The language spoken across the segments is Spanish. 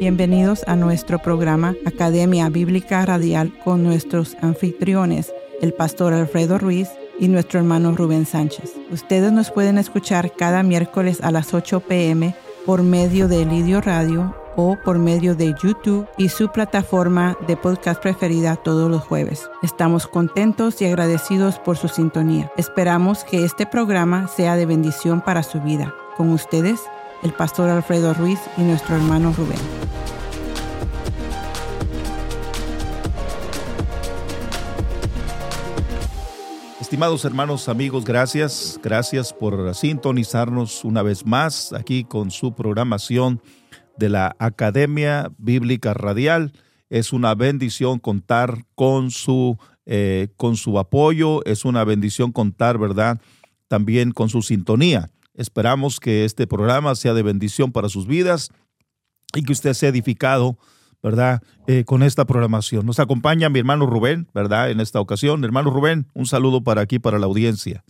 Bienvenidos a nuestro programa Academia Bíblica Radial con nuestros anfitriones, el pastor Alfredo Ruiz y nuestro hermano Rubén Sánchez. Ustedes nos pueden escuchar cada miércoles a las 8 pm por medio de Lidio Radio o por medio de YouTube y su plataforma de podcast preferida todos los jueves. Estamos contentos y agradecidos por su sintonía. Esperamos que este programa sea de bendición para su vida. Con ustedes, el pastor Alfredo Ruiz y nuestro hermano Rubén. Estimados hermanos, amigos, gracias. Gracias por sintonizarnos una vez más aquí con su programación de la Academia Bíblica Radial. Es una bendición contar con su, eh, con su apoyo, es una bendición contar, ¿verdad? También con su sintonía. Esperamos que este programa sea de bendición para sus vidas y que usted sea edificado, ¿verdad? Eh, con esta programación. Nos acompaña mi hermano Rubén, ¿verdad? En esta ocasión. Hermano Rubén, un saludo para aquí, para la audiencia.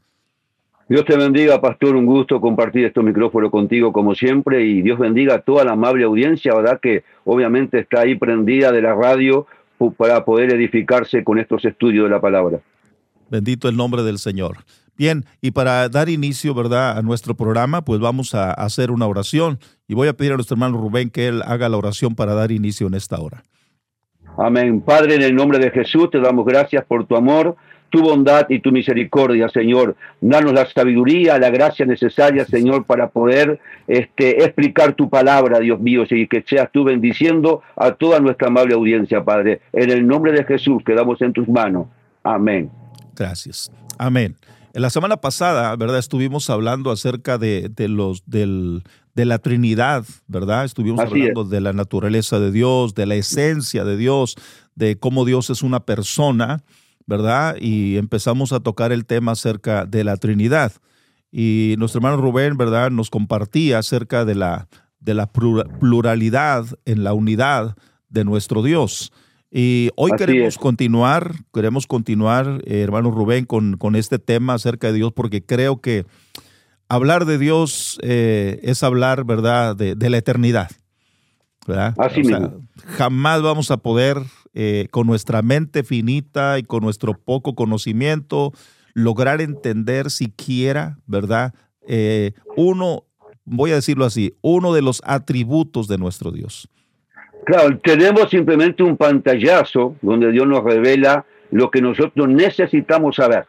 Dios te bendiga, pastor. Un gusto compartir este micrófono contigo como siempre y Dios bendiga a toda la amable audiencia, ¿verdad? Que obviamente está ahí prendida de la radio para poder edificarse con estos estudios de la palabra. Bendito el nombre del Señor. Bien, y para dar inicio, ¿verdad?, a nuestro programa, pues vamos a hacer una oración y voy a pedir a nuestro hermano Rubén que él haga la oración para dar inicio en esta hora. Amén. Padre, en el nombre de Jesús te damos gracias por tu amor tu bondad y tu misericordia, Señor. Danos la sabiduría, la gracia necesaria, Señor, para poder este, explicar tu palabra, Dios mío, y que seas tú bendiciendo a toda nuestra amable audiencia, Padre. En el nombre de Jesús quedamos en tus manos. Amén. Gracias. Amén. En la semana pasada, ¿verdad? Estuvimos hablando acerca de, los, del, de la Trinidad, ¿verdad? Estuvimos hablando de la naturaleza de Dios, de la esencia de Dios, de cómo Dios es una persona ¿verdad? Y empezamos a tocar el tema acerca de la Trinidad. Y nuestro hermano Rubén, ¿verdad? Nos compartía acerca de la, de la pluralidad en la unidad de nuestro Dios. Y hoy queremos continuar, queremos continuar, eh, hermano Rubén, con, con, este tema acerca de Dios, porque creo que hablar de Dios eh, es hablar, ¿verdad?, de, de la eternidad. ¿verdad? Así mismo. Jamás vamos a poder eh, con nuestra mente finita y con nuestro poco conocimiento, lograr entender siquiera, ¿verdad? Uno, voy a decirlo así, uno de los atributos de nuestro Dios. Claro, tenemos simplemente un pantallazo donde Dios nos revela lo que nosotros necesitamos saber.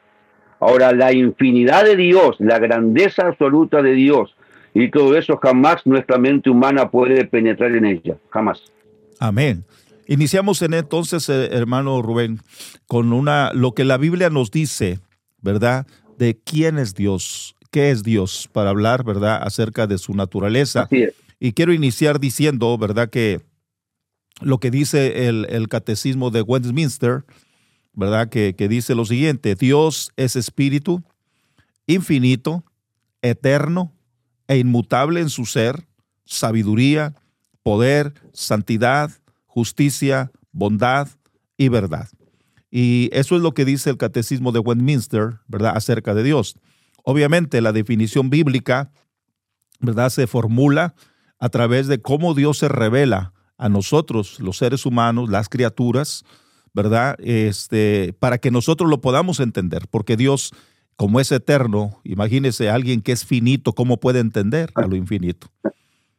Ahora, la infinidad de Dios, la grandeza absoluta de Dios y todo eso jamás nuestra mente humana puede penetrar en ella, jamás. Amén. Iniciamos en entonces, eh, hermano Rubén, con una lo que la Biblia nos dice, ¿verdad? De quién es Dios, qué es Dios, para hablar, ¿verdad? Acerca de su naturaleza. Y quiero iniciar diciendo, ¿verdad? Que lo que dice el, catecismo de Westminster, ¿verdad? Que, que dice lo siguiente, Dios es espíritu, infinito, eterno e inmutable en su ser, sabiduría, poder, santidad, justicia, bondad y verdad. Y eso es lo que dice el Catecismo de Westminster, ¿verdad?, acerca de Dios. Obviamente la definición bíblica, ¿verdad?, se formula a través de cómo Dios se revela a nosotros, los seres humanos, las criaturas, ¿verdad? Este, para que nosotros lo podamos entender, porque Dios, como es eterno, imagínese alguien que es finito, ¿cómo puede entender a lo infinito?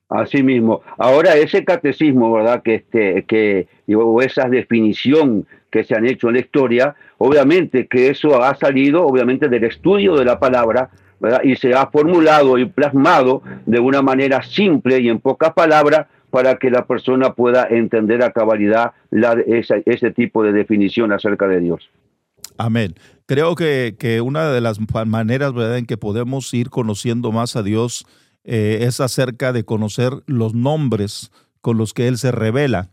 Así mismo. Ahora, ese catecismo, ¿verdad? Que, este, que, o esa definición que se han hecho en la historia, obviamente que eso ha salido, obviamente, del estudio de la palabra, ¿verdad? Y se ha formulado y plasmado de una manera simple y en pocas palabras para que la persona pueda entender a cabalidad la, ese tipo de definición acerca de Dios. Amén. Creo que, que una de las maneras ¿verdad? en que podemos ir conociendo más a Dios eh, es acerca de conocer los nombres con los que Él se revela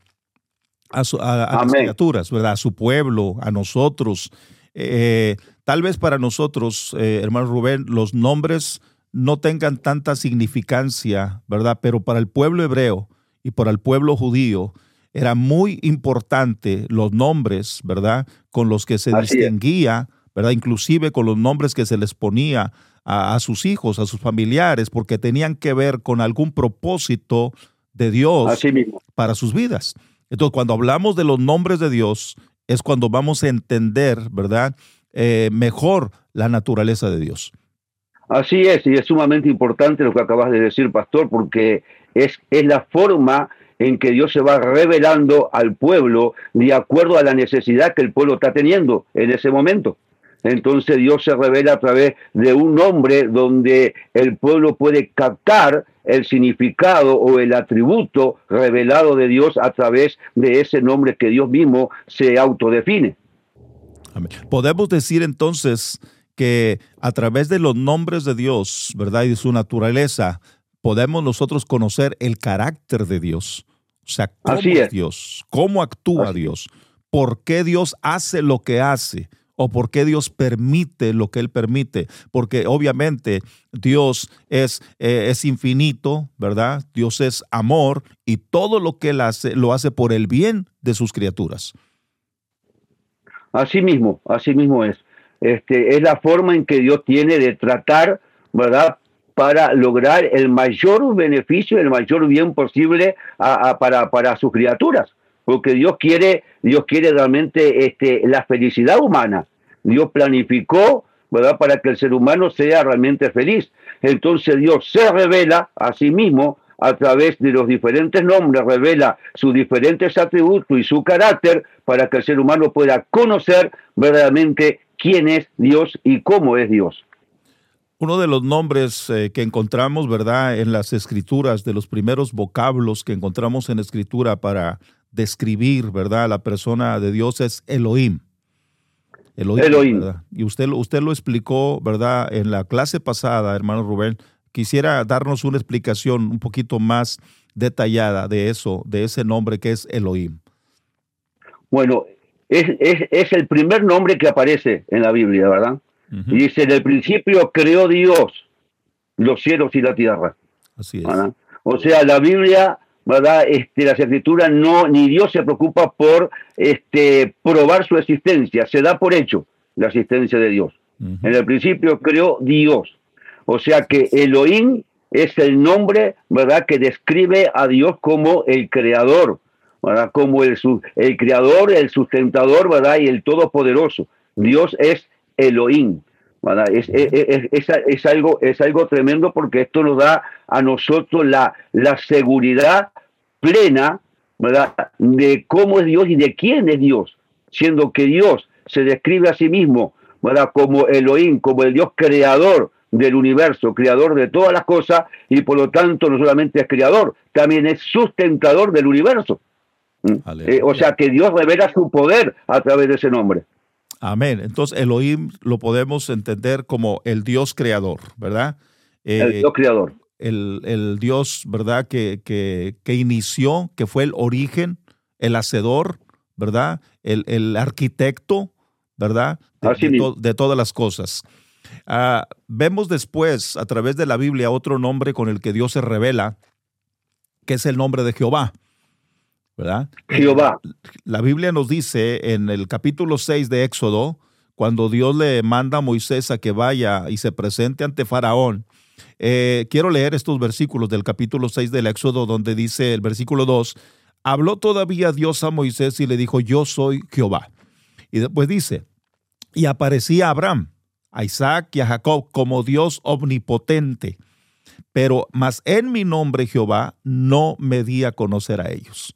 a, las criaturas, ¿verdad? A su pueblo, a nosotros. Eh, tal vez para nosotros, eh, hermano Rubén, los nombres no tengan tanta significancia, ¿verdad? Pero para el pueblo hebreo y para el pueblo judío era muy importante los nombres, ¿verdad? Con los que se distinguía, ¿verdad? Inclusive con los nombres que se les ponía a, sus hijos, a sus familiares, porque tenían que ver con algún propósito de Dios para sus vidas. Entonces, cuando hablamos de los nombres de Dios, es cuando vamos a entender, ¿verdad? Eh, mejor la naturaleza de Dios. Así es, y es sumamente importante lo que acabas de decir, pastor, porque es, es la forma en que Dios se va revelando al pueblo de acuerdo a la necesidad que el pueblo está teniendo en ese momento. Entonces Dios se revela a través de un nombre donde el pueblo puede captar el significado o el atributo revelado de Dios a través de ese nombre que Dios mismo se autodefine. Podemos decir entonces que a través de los nombres de Dios, ¿verdad? Y de su naturaleza, podemos nosotros conocer el carácter de Dios. O sea, cómo es. Dios, cómo actúa Dios, por qué Dios hace lo que hace o por qué Dios permite lo que Él permite. Porque obviamente Dios es, eh, es infinito, ¿verdad? Dios es amor y todo lo que Él hace lo hace por el bien de sus criaturas. Así mismo, así mismo es. Este, es la forma en que Dios tiene de tratar, ¿verdad? Para lograr el mayor beneficio, el mayor bien posible para, para sus criaturas porque Dios quiere, Dios quiere realmente este, la felicidad humana. Dios planificó, ¿verdad?, para que el ser humano sea realmente feliz. Entonces Dios se revela a sí mismo a través de los diferentes nombres, revela sus diferentes atributos y su carácter para que el ser humano pueda conocer verdaderamente quién es Dios y cómo es Dios. Uno de los nombres eh, que encontramos, ¿verdad?, en las escrituras, de los primeros vocablos que encontramos en escritura para describir, ¿verdad?, a la persona de Dios es Elohim. Elohim. Y usted, usted lo explicó, ¿verdad?, en la clase pasada, hermano Rubén. Quisiera darnos una explicación un poquito más detallada de eso, de ese nombre que es Elohim. Bueno, es, es, el primer nombre que aparece en la Biblia, ¿verdad? Y dice, en el principio creó Dios los cielos y la tierra. Así es. O sea, la Biblia ¿verdad? Este, las escrituras no, ni Dios se preocupa por este, probar su existencia, se da por hecho la existencia de Dios. En el principio creó Dios. O sea que Elohim es el nombre, ¿verdad?, que describe a Dios como el creador, ¿verdad? Como el, el creador, el sustentador, ¿verdad? Y el todopoderoso. Dios es Elohim. Es, es, es, algo, es algo tremendo porque esto nos da a nosotros la, la seguridad plena ¿verdad? de cómo es Dios y de quién es Dios, siendo que Dios se describe a sí mismo ¿verdad? como Elohim, como el Dios creador del universo, creador de todas las cosas, y por lo tanto no solamente es creador, también es sustentador del universo. ¿Mm? Eh, o sea que Dios revela su poder a través de ese nombre. Amén. Entonces Elohim lo podemos entender como el Dios creador, ¿verdad? el eh, Dios creador. El, Dios, ¿verdad? Que, que, inició, que fue el origen, el hacedor, ¿verdad? El, arquitecto, ¿verdad? De, todas las cosas. Ah, vemos después, a través de la Biblia, otro nombre con el que Dios se revela, que es el nombre de Jehová. ¿Verdad? Jehová. La Biblia nos dice en el capítulo 6 de Éxodo, cuando Dios le manda a Moisés a que vaya y se presente ante Faraón, eh, quiero leer estos versículos del capítulo 6 del Éxodo, donde dice el versículo 2, habló todavía Dios a Moisés y le dijo, yo soy Jehová. Y después dice, y aparecía a Abraham, a Isaac y a Jacob como Dios omnipotente, pero más en mi nombre Jehová no me di a conocer a ellos.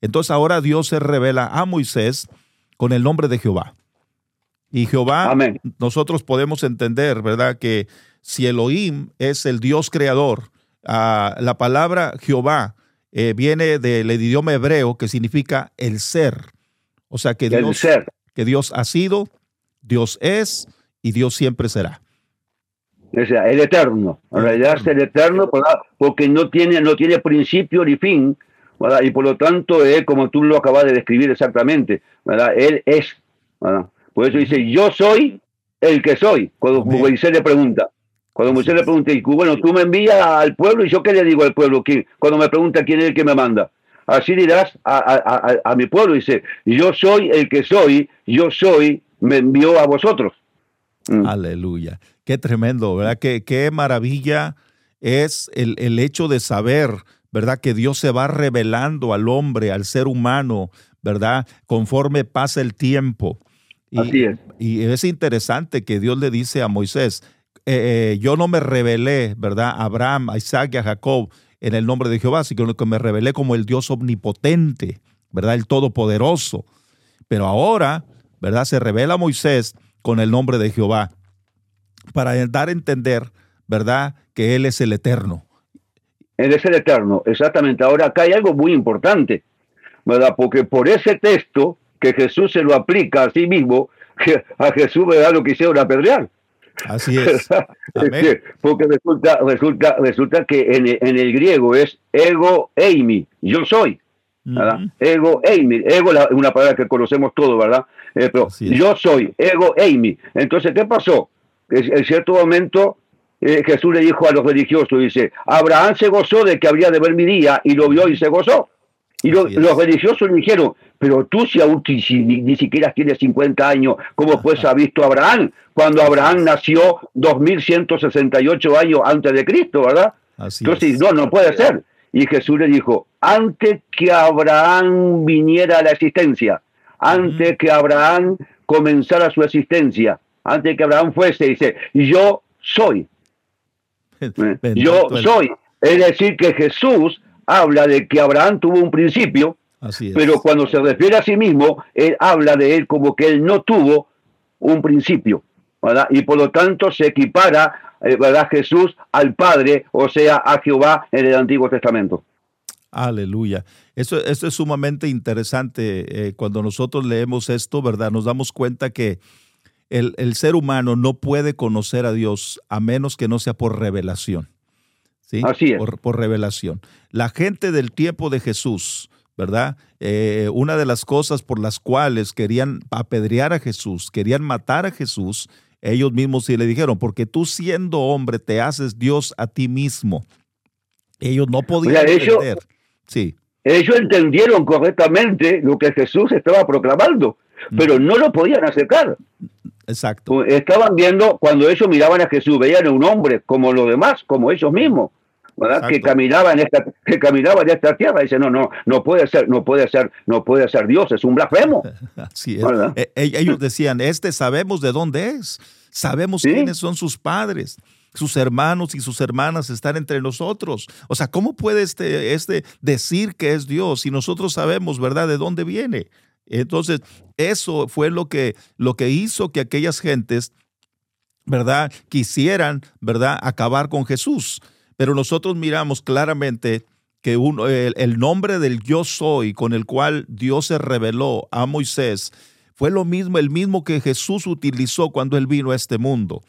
Entonces ahora Dios se revela a Moisés con el nombre de Jehová. Y Jehová, nosotros podemos entender, ¿verdad? Que si Elohim es el Dios creador, ah, la palabra Jehová eh, viene del idioma hebreo que significa el ser. O sea que Dios, que Dios ha sido, Dios es y Dios siempre será. O sea, el eterno. En realidad es el eterno porque no tiene, no tiene principio ni fin, y por lo tanto, él, como tú lo acabas de describir exactamente, ¿verdad? él es. Por eso dice, yo soy el que soy, cuando Moisés le pregunta. Cuando Moisés le pregunta, y bueno, tú me envías al pueblo y yo qué le digo al pueblo, cuando me pregunta quién es el que me manda. Así dirás a, mi pueblo, dice, yo soy el que soy, yo soy, me envió a vosotros. Mm. Aleluya. Qué tremendo, ¿verdad? Qué, qué maravilla es el, el hecho de saber ¿verdad? Que Dios se va revelando al hombre, al ser humano, ¿verdad? Conforme pasa el tiempo. Y, Así es. Y es interesante que Dios le dice a Moisés, eh, eh, yo no me revelé, ¿verdad? A Abraham, a Isaac y a Jacob en el nombre de Jehová, sino que me revelé como el Dios omnipotente, ¿verdad? El Todopoderoso. Pero ahora, ¿verdad? Se revela a Moisés con el nombre de Jehová para dar a entender, ¿verdad? Que Él es el eterno. Él es el eterno, exactamente. Ahora acá hay algo muy importante, ¿verdad? Porque por ese texto que Jesús se lo aplica a sí mismo, a Jesús, ¿verdad? Lo quisieron apedrear. Así es. Porque resulta, resulta, resulta que en, en, el griego es ego eimi, yo soy. Ego eimi, ego es una palabra que conocemos todos, ¿verdad? Eh, pero yo soy, ego eimi. Entonces, ¿qué pasó? En cierto momento eh, Jesús le dijo a los religiosos, dice, Abraham se gozó de que habría de ver mi día y lo vio y se gozó. Y los religiosos le dijeron, pero tú si aún ni, siquiera tienes 50 años, ¿cómo pues ha visto Abraham? Cuando Abraham nació 2168 años antes de Cristo, ¿verdad? Entonces, no, no puede ser. Y Jesús le dijo, antes que Abraham viniera a la existencia, antes que Abraham comenzara su existencia, antes que Abraham fuese, dice, yo soy. yo soy. Es decir, que Jesús habla de que Abraham tuvo un principio, pero cuando se refiere a sí mismo, él habla de él como que él no tuvo un principio, Y por lo tanto se equipara, eh, ¿verdad? Jesús al Padre, o sea, a Jehová en el Antiguo Testamento. Aleluya. Eso, es sumamente interesante. Eh, cuando nosotros leemos esto, ¿verdad? Nos damos cuenta que el, el, ser humano no puede conocer a Dios a menos que no sea por revelación. ¿sí? Así es. Por, revelación. La gente del tiempo de Jesús, ¿verdad? Eh, una de las cosas por las cuales querían apedrear a Jesús, querían matar a Jesús, ellos mismos sí le dijeron, porque tú siendo hombre te haces Dios a ti mismo. Ellos no podían entender. Sí. Ellos entendieron correctamente lo que Jesús estaba proclamando, pero no lo podían acercar. Exacto. Estaban viendo, cuando ellos miraban a Jesús, veían a un hombre como los demás, como ellos mismos. ¿verdad? que caminaba en esta que caminaba en esta tierra dice no no no puede ser no puede ser no puede ser Dios es un blasfemo Así es. E, e, ellos decían este sabemos de dónde es sabemos quiénes son sus padres sus hermanos y sus hermanas están entre nosotros o sea cómo puede este este decir que es Dios si nosotros sabemos verdad de dónde viene entonces, eso fue lo que, lo que hizo que aquellas gentes, ¿verdad?, quisieran, ¿verdad?, acabar con Jesús. Pero nosotros miramos claramente que uno, el, nombre del yo soy con el cual Dios se reveló a Moisés fue lo mismo, el mismo que Jesús utilizó cuando él vino a este mundo.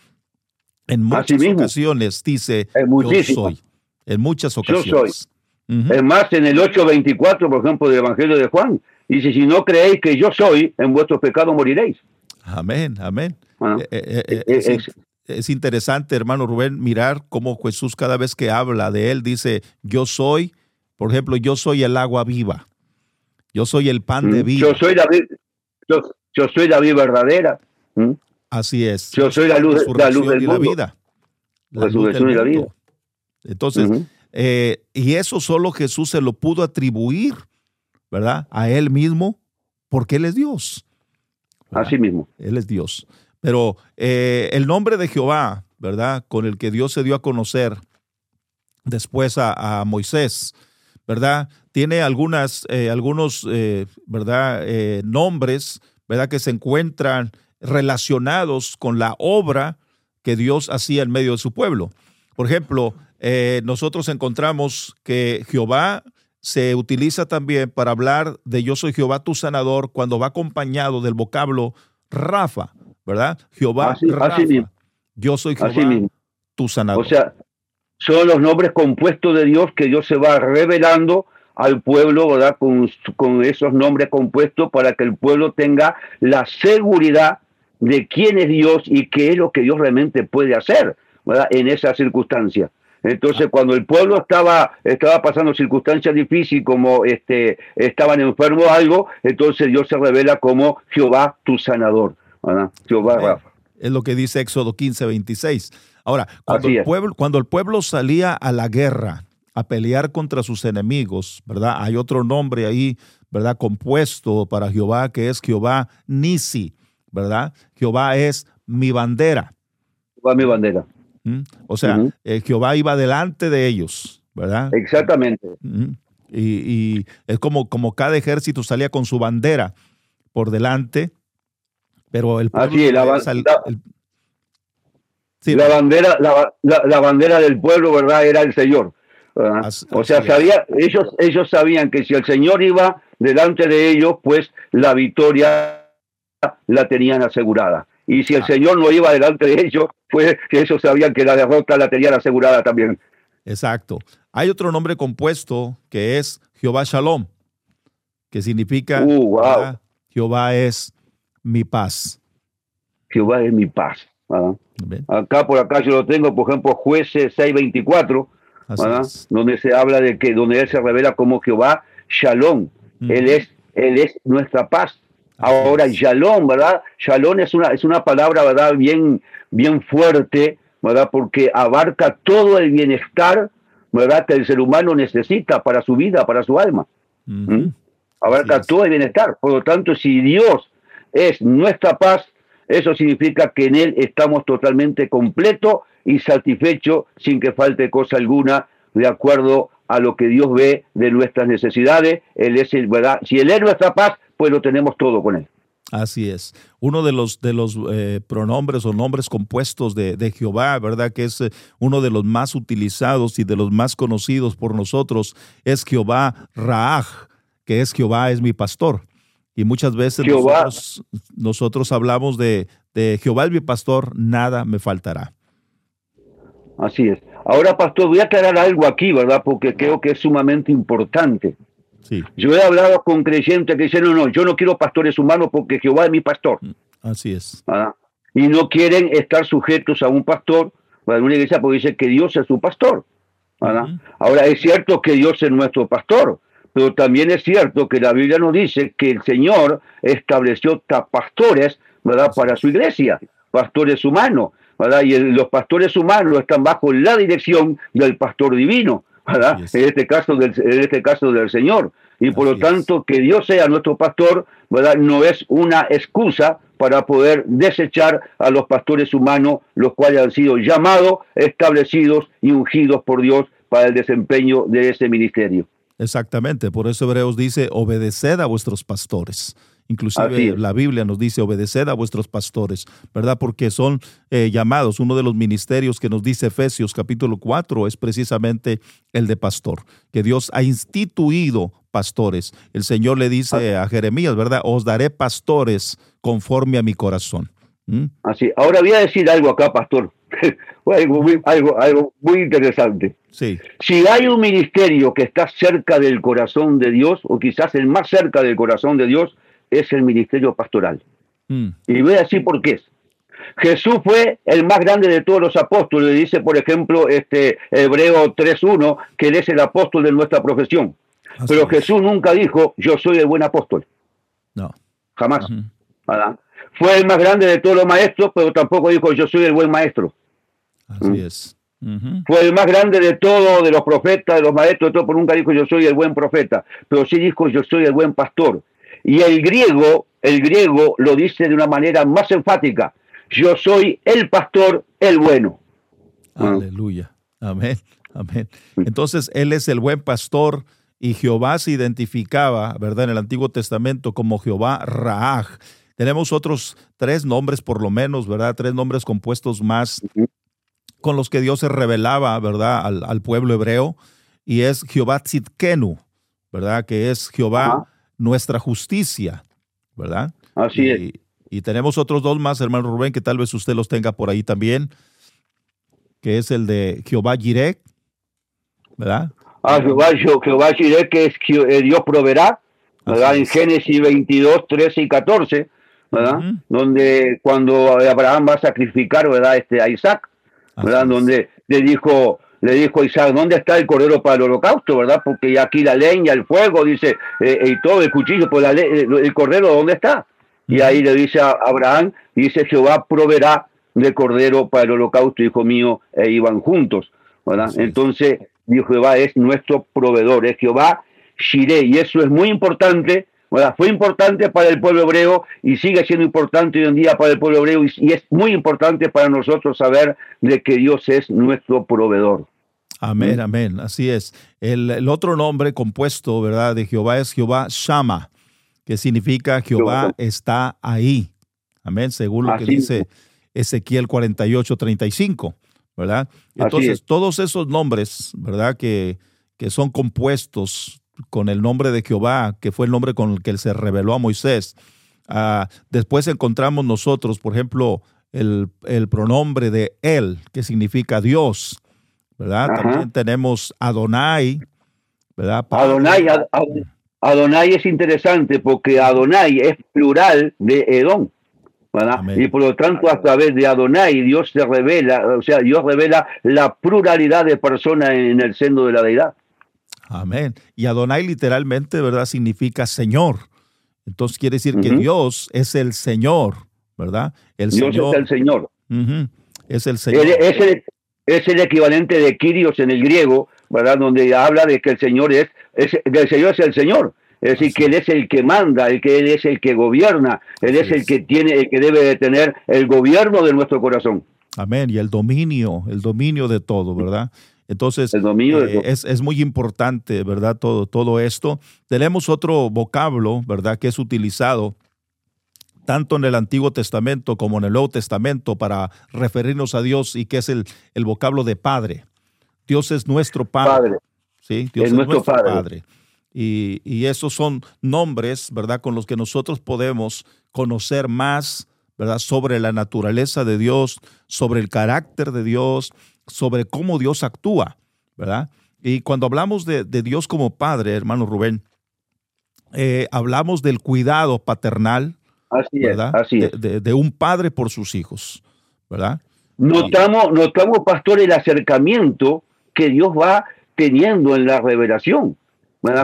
En muchas ocasiones dice, yo soy. En muchas ocasiones. Yo soy. Es más, en el 8.24, por ejemplo, del Evangelio de Juan, Dice, si no creéis que yo soy, en vuestros pecados moriréis. Amén, amén. Eh, eh, eh, es, interesante, hermano Rubén, mirar cómo Jesús cada vez que habla de él dice, yo soy, por ejemplo, yo soy el agua viva. Yo soy el pan de mm, vida. Yo soy la, yo, soy la vida verdadera. Mm. Así es. Yo soy la luz, la luz del y la vida. La resurrección y la vida. Entonces, y eso solo Jesús se lo pudo atribuir ¿verdad? A Él mismo, porque Él es Dios. Así mismo. Él es Dios. Pero eh, el nombre de Jehová, ¿verdad? Con el que Dios se dio a conocer después a, Moisés, ¿verdad? Tiene algunas, eh, algunos, eh, ¿verdad? nombres, ¿verdad? Que se encuentran relacionados con la obra que Dios hacía en medio de su pueblo. Por ejemplo, nosotros encontramos que Jehová se utiliza también para hablar de yo soy Jehová tu sanador cuando va acompañado del vocablo Rafa, ¿verdad? Jehová Rafa. Yo soy Jehová tu sanador. O sea, son los nombres compuestos de Dios que Dios se va revelando al pueblo, ¿verdad? Con, con esos nombres compuestos para que el pueblo tenga la seguridad de quién es Dios y qué es lo que Dios realmente puede hacer, ¿verdad? En esa circunstancia. Entonces, cuando el pueblo estaba, estaba pasando circunstancias difíciles, como este, estaban enfermos o algo, entonces Dios se revela como Jehová tu sanador. Jehová Rafa. Es lo que dice Éxodo 15, 26. Ahora, cuando el, pueblo, cuando el pueblo salía a la guerra, a pelear contra sus enemigos, ¿verdad? Hay otro nombre ahí, ¿verdad? Compuesto para Jehová que es Jehová Nisi, ¿verdad? Jehová es mi bandera. Jehová mi bandera. ¿Mm? O sea, eh, Jehová iba delante de ellos, ¿verdad? Exactamente. ¿Mm? Y, es como, como cada ejército salía con su bandera por delante, pero el pueblo... Así, la, la, bandera, la, bandera del pueblo, ¿verdad? Era el Señor. o sea, sabía, ellos, ellos sabían que si el Señor iba delante de ellos, pues la victoria la tenían asegurada. Y si el ah. Señor no iba delante de ellos, pues que ellos sabían que la derrota la tenían asegurada también. Exacto. Hay otro nombre compuesto que es Jehová Shalom, que significa uh, Jehová es mi paz. Jehová es mi paz. Acá por acá yo lo tengo, por ejemplo, jueces 6.24, donde se habla de que donde él se revela como Jehová Shalom. Él es él es nuestra paz. Ahora, Shalom, ¿verdad? Shalom es una, es una palabra, ¿verdad? Bien, bien fuerte, ¿verdad? Porque abarca todo el bienestar, ¿verdad? Que el ser humano necesita para su vida, para su alma. ¿Mm? Abarca todo el bienestar. Por lo tanto, si Dios es nuestra paz, eso significa que en Él estamos totalmente completos y satisfechos sin que falte cosa alguna, de acuerdo a lo que Dios ve de nuestras necesidades. Él es el, ¿verdad? Si Él es nuestra paz, pues lo tenemos todo con Él. Así es. Uno de los, de los eh, pronombres o nombres compuestos de, Jehová, ¿verdad? Que es eh, uno de los más utilizados y de los más conocidos por nosotros, es Jehová Raaj, que es Jehová es mi pastor. Y muchas veces nosotros, hablamos de, Jehová es mi pastor, nada me faltará. Así es. Ahora, pastor, voy a aclarar algo aquí, ¿verdad? Porque creo que es sumamente importante. Sí. Yo he hablado con creyentes que dicen, no, no, yo no quiero pastores humanos porque Jehová es mi pastor. Mm, así es. Y no quieren estar sujetos a un pastor, a una iglesia, porque dicen que Dios es su pastor. Ahora, es cierto que Dios es nuestro pastor, pero también es cierto que la Biblia nos dice que el Señor estableció pastores, ¿verdad?, para su iglesia, pastores humanos, ¿verdad? Y los pastores humanos están bajo la dirección del pastor divino, ¿verdad? En este caso del, en este caso del Señor. Y por lo tanto, que Dios sea nuestro pastor, ¿verdad? No es una excusa para poder desechar a los pastores humanos, los cuales han sido llamados, establecidos y ungidos por Dios para el desempeño de ese ministerio. Exactamente, por eso Hebreos dice, obedeced a vuestros pastores. Inclusive la Biblia nos dice, obedeced a vuestros pastores, ¿verdad? Porque son eh, llamados. Uno de los ministerios que nos dice Efesios capítulo 4 es precisamente el de pastor, que Dios ha instituido pastores. El Señor le dice a Jeremías, ¿verdad? Os daré pastores conforme a mi corazón. ¿Mm? Así, ahora voy a decir algo acá, pastor. algo, muy, algo, algo muy interesante. Sí. Si hay un ministerio que está cerca del corazón de Dios, o quizás el más cerca del corazón de Dios, es el ministerio pastoral. Mm. Y voy a decir por qué. Jesús fue el más grande de todos los apóstoles. Dice, por ejemplo, este Hebreo 3.1, que él es el apóstol de nuestra profesión. Pero Jesús nunca dijo, yo soy el buen apóstol. No. Jamás. Fue el más grande de todos los maestros, pero tampoco dijo, yo soy el buen maestro. Así ¿Mm? es. Fue el más grande de todos, de los profetas, de los maestros, de todo, pero nunca dijo yo soy el buen profeta, pero sí dijo yo soy el buen pastor. Y el griego, el griego lo dice de una manera más enfática, yo soy el pastor, el bueno. ¿Mm? Aleluya. Amén. Amén. Entonces, Él es el buen pastor y Jehová se identificaba, ¿verdad? En el Antiguo Testamento como Jehová Raaj. Tenemos otros tres nombres por lo menos, ¿verdad? Tres nombres compuestos más con los que Dios se revelaba, ¿verdad? Al, pueblo hebreo. Y es Jehová Tzidkenu, ¿verdad? Que es Jehová nuestra justicia, ¿verdad? Así y, es. Y tenemos otros dos más, hermano Rubén, que tal vez usted los tenga por ahí también, que es el de Jehová Jireh, ¿verdad? Ah, Jehová, Jehová Jireh, que es eh, Dios proveerá, ¿verdad? En Génesis 22, 13 y 14, ¿verdad? Donde cuando Abraham va a sacrificar, ¿verdad? Este, a Isaac, ¿verdad? Donde le dijo, le dijo a Isaac, ¿dónde está el cordero para el holocausto, verdad? Porque aquí la leña, el fuego, dice, eh, y todo, el cuchillo, pues la el cordero, ¿dónde está? Y ahí le dice a Abraham, dice, Jehová proveerá de cordero para el holocausto, hijo mío, e iban juntos, ¿verdad? Entonces, Dios Jehová es nuestro proveedor, es Jehová Shireh, y eso es muy importante. Fue importante para el pueblo hebreo y sigue siendo importante hoy en día para el pueblo hebreo y, es muy importante para nosotros saber de que Dios es nuestro proveedor. Amén, ¿Mm? amén, así es. El, otro nombre compuesto, ¿verdad? De Jehová es Jehová Shama, que significa Jehová está ahí. Amén, según lo que dice Ezequiel 48, 35, ¿verdad? Entonces, todos esos nombres, ¿verdad? Que, que son compuestos con el nombre de Jehová, que fue el nombre con el que se reveló a Moisés. Ah, después encontramos nosotros, por ejemplo, el, pronombre de él, que significa Dios, ¿verdad? También tenemos Adonai, ¿verdad? Adonai, Adonai es interesante porque Adonai es plural de Edom. Y por lo tanto, a través de Adonai, Dios se revela, o sea, Dios revela la pluralidad de personas en el seno de la deidad. Amén. Y Adonai literalmente, ¿verdad? Significa Señor. Entonces quiere decir que Dios es el Señor, ¿verdad? El Dios es el Señor. Es el Señor. Es el, equivalente de Kyrios en el griego, ¿verdad? Donde habla de que el Señor es, es el Señor es el Señor. Es decir, que Él es el que manda, el que Él es el que gobierna, Él es, el que tiene, el que debe de tener el gobierno de nuestro corazón. Amén. Y el dominio, el dominio de todo, ¿verdad? Entonces, eh, es, es, muy importante, ¿verdad? Todo, todo esto. Tenemos otro vocablo, ¿verdad? Que es utilizado tanto en el Antiguo Testamento como en el Nuevo Testamento para referirnos a Dios y que es el, el vocablo de Padre. Dios es nuestro Padre. ¿sí? Dios es, nuestro, padre. Y, esos son nombres, ¿verdad?, con los que nosotros podemos conocer más, ¿verdad?, sobre la naturaleza de Dios, sobre el carácter de Dios, sobre cómo Dios actúa, ¿verdad? Y cuando hablamos de, Dios como Padre, hermano Rubén, eh, hablamos del cuidado paternal, así ¿verdad? así De, un padre por sus hijos, ¿verdad? Notamos, notamos, pastor, el acercamiento que Dios va teniendo en la revelación.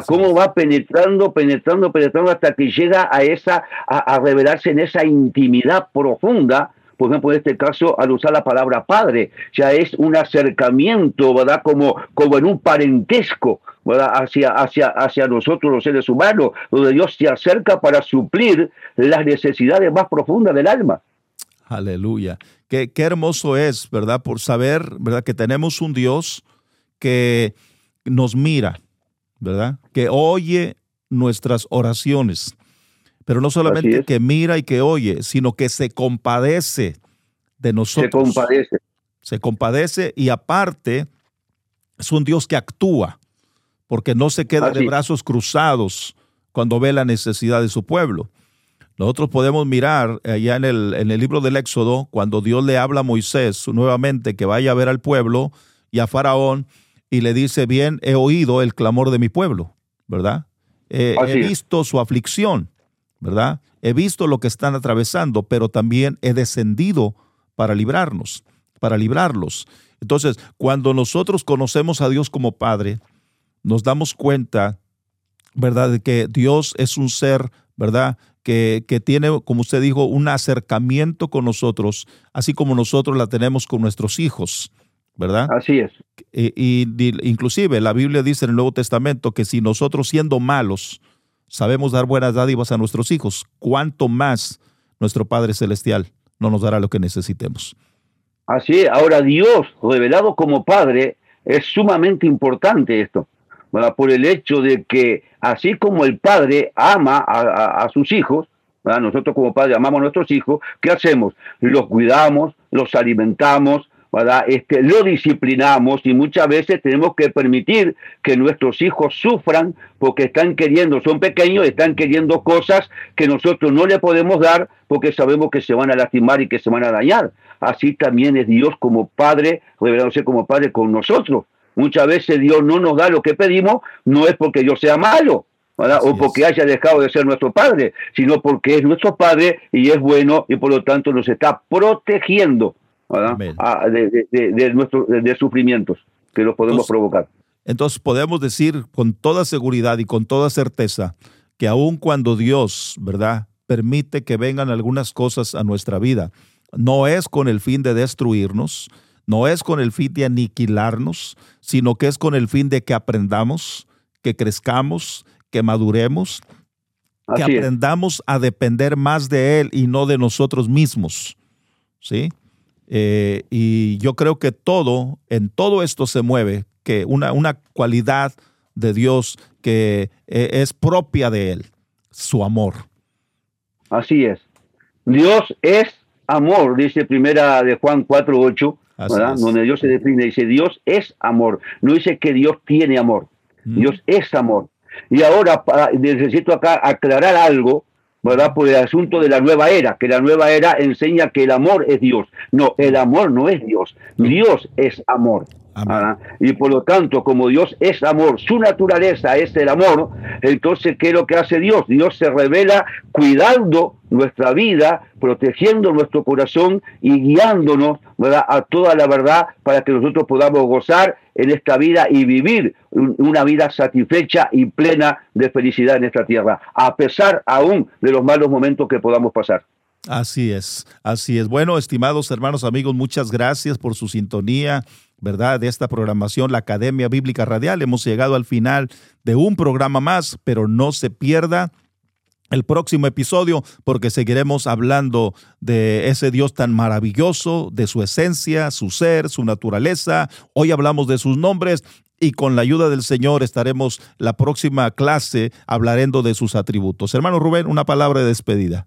Cómo va penetrando, penetrando, penetrando hasta que llega a esa, a, revelarse en esa intimidad profunda. Por ejemplo, en este caso, al usar la palabra padre, ya es un acercamiento, ¿verdad? Como, como en un parentesco, ¿verdad? Hacia, hacia, hacia nosotros los seres humanos, donde Dios se acerca para suplir las necesidades más profundas del alma. Aleluya. Qué, qué hermoso es, ¿verdad? Por saber, ¿verdad? Que tenemos un Dios que nos mira, ¿verdad? Que oye nuestras oraciones. Pero no solamente que mira y que oye, sino que se compadece de nosotros. Se compadece. Se compadece y aparte es un Dios que actúa, porque no se queda de brazos cruzados cuando ve la necesidad de su pueblo. Nosotros podemos mirar allá en el, en el libro del Éxodo, cuando Dios le habla a Moisés nuevamente que vaya a ver al pueblo y a Faraón, y le dice, bien, he oído el clamor de mi pueblo, ¿verdad? he visto su aflicción, ¿verdad? He visto lo que están atravesando, pero también he descendido para librarnos, para librarlos. Entonces, cuando nosotros conocemos a Dios como Padre, nos damos cuenta, ¿verdad?, de que Dios es un ser, ¿verdad?, que, que, tiene, como usted dijo, un acercamiento con nosotros, así como nosotros la tenemos con nuestros hijos. ¿Verdad? Así es. Y, inclusive la Biblia dice en el Nuevo Testamento que si nosotros siendo malos sabemos dar buenas dádivas a nuestros hijos, ¿cuánto más nuestro Padre Celestial no nos dará lo que necesitemos? Así es. Ahora Dios revelado como Padre es sumamente importante esto, por el hecho de que así como el Padre ama a, sus hijos, nosotros como Padre amamos a nuestros hijos, ¿qué hacemos? Los cuidamos, los alimentamos, este, lo disciplinamos y muchas veces tenemos que permitir que nuestros hijos sufran porque están queriendo, son pequeños, están queriendo cosas que nosotros no le podemos dar porque sabemos que se van a lastimar y que se van a dañar. Así también es Dios como Padre, revelándose como Padre con nosotros. Muchas veces Dios no nos da lo que pedimos, no es porque Dios sea malo, o porque haya dejado de ser nuestro Padre, sino porque es nuestro Padre y es bueno y por lo tanto nos está protegiendo de, nuestro, de, sufrimientos que los podemos provocar. Entonces podemos decir con toda seguridad y con toda certeza que aun cuando Dios, ¿verdad?, permite que vengan algunas cosas a nuestra vida, no es con el fin de destruirnos, no es con el fin de aniquilarnos, sino que es con el fin de que aprendamos, que crezcamos, que maduremos, que aprendamos a depender más de Él y no de nosotros mismos. ¿Sí? Eh, y yo creo que todo, en todo esto se mueve, que una, una cualidad de Dios que eh, es propia de Él, su amor. Así es. Dios es amor, dice primera de Juan 4.8, donde Dios se define, dice Dios es amor, no dice que Dios tiene amor, mm. Dios es amor. Y ahora necesito acá aclarar algo, ¿verdad? Por el asunto de la nueva era, que la nueva era enseña que el amor es Dios. No, el amor no es Dios, Dios es amor. ¿Ah? Y por lo tanto, como Dios es amor, su naturaleza es el amor, entonces, ¿qué es lo que hace Dios? Dios se revela cuidando nuestra vida, protegiendo nuestro corazón y guiándonos a toda la verdad para que nosotros podamos gozar en esta vida y vivir una vida satisfecha y plena de felicidad en esta tierra, a pesar aún de los malos momentos que podamos pasar. Así es, así es. Bueno, estimados hermanos, amigos, muchas gracias por su sintonía, ¿verdad? De esta programación, la Academia Bíblica Radial. Hemos llegado al final de un programa más, pero no se pierda el próximo episodio porque seguiremos hablando de ese Dios tan maravilloso, de su esencia, su ser, su naturaleza. Hoy hablamos de sus nombres y con la ayuda del Señor estaremos la próxima clase hablando de sus atributos. Hermano Rubén, una palabra de despedida.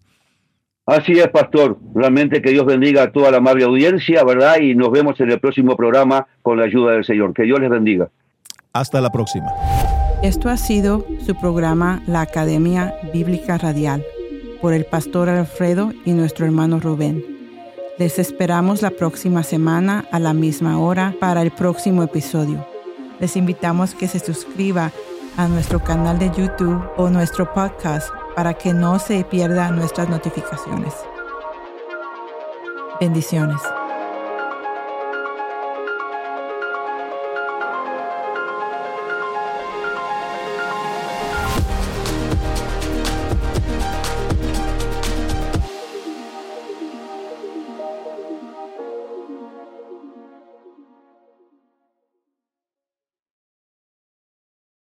Así es, pastor. Realmente que Dios bendiga a toda la amable audiencia, ¿verdad? Y nos vemos en el próximo programa con la ayuda del Señor. Que Dios les bendiga. Hasta la próxima. Esto ha sido su programa La Academia Bíblica Radial por el pastor Alfredo y nuestro hermano Rubén. Les esperamos la próxima semana a la misma hora para el próximo episodio. Les invitamos que se suscriba a nuestro canal de YouTube o nuestro podcast para que no se pierdan nuestras notificaciones. Bendiciones.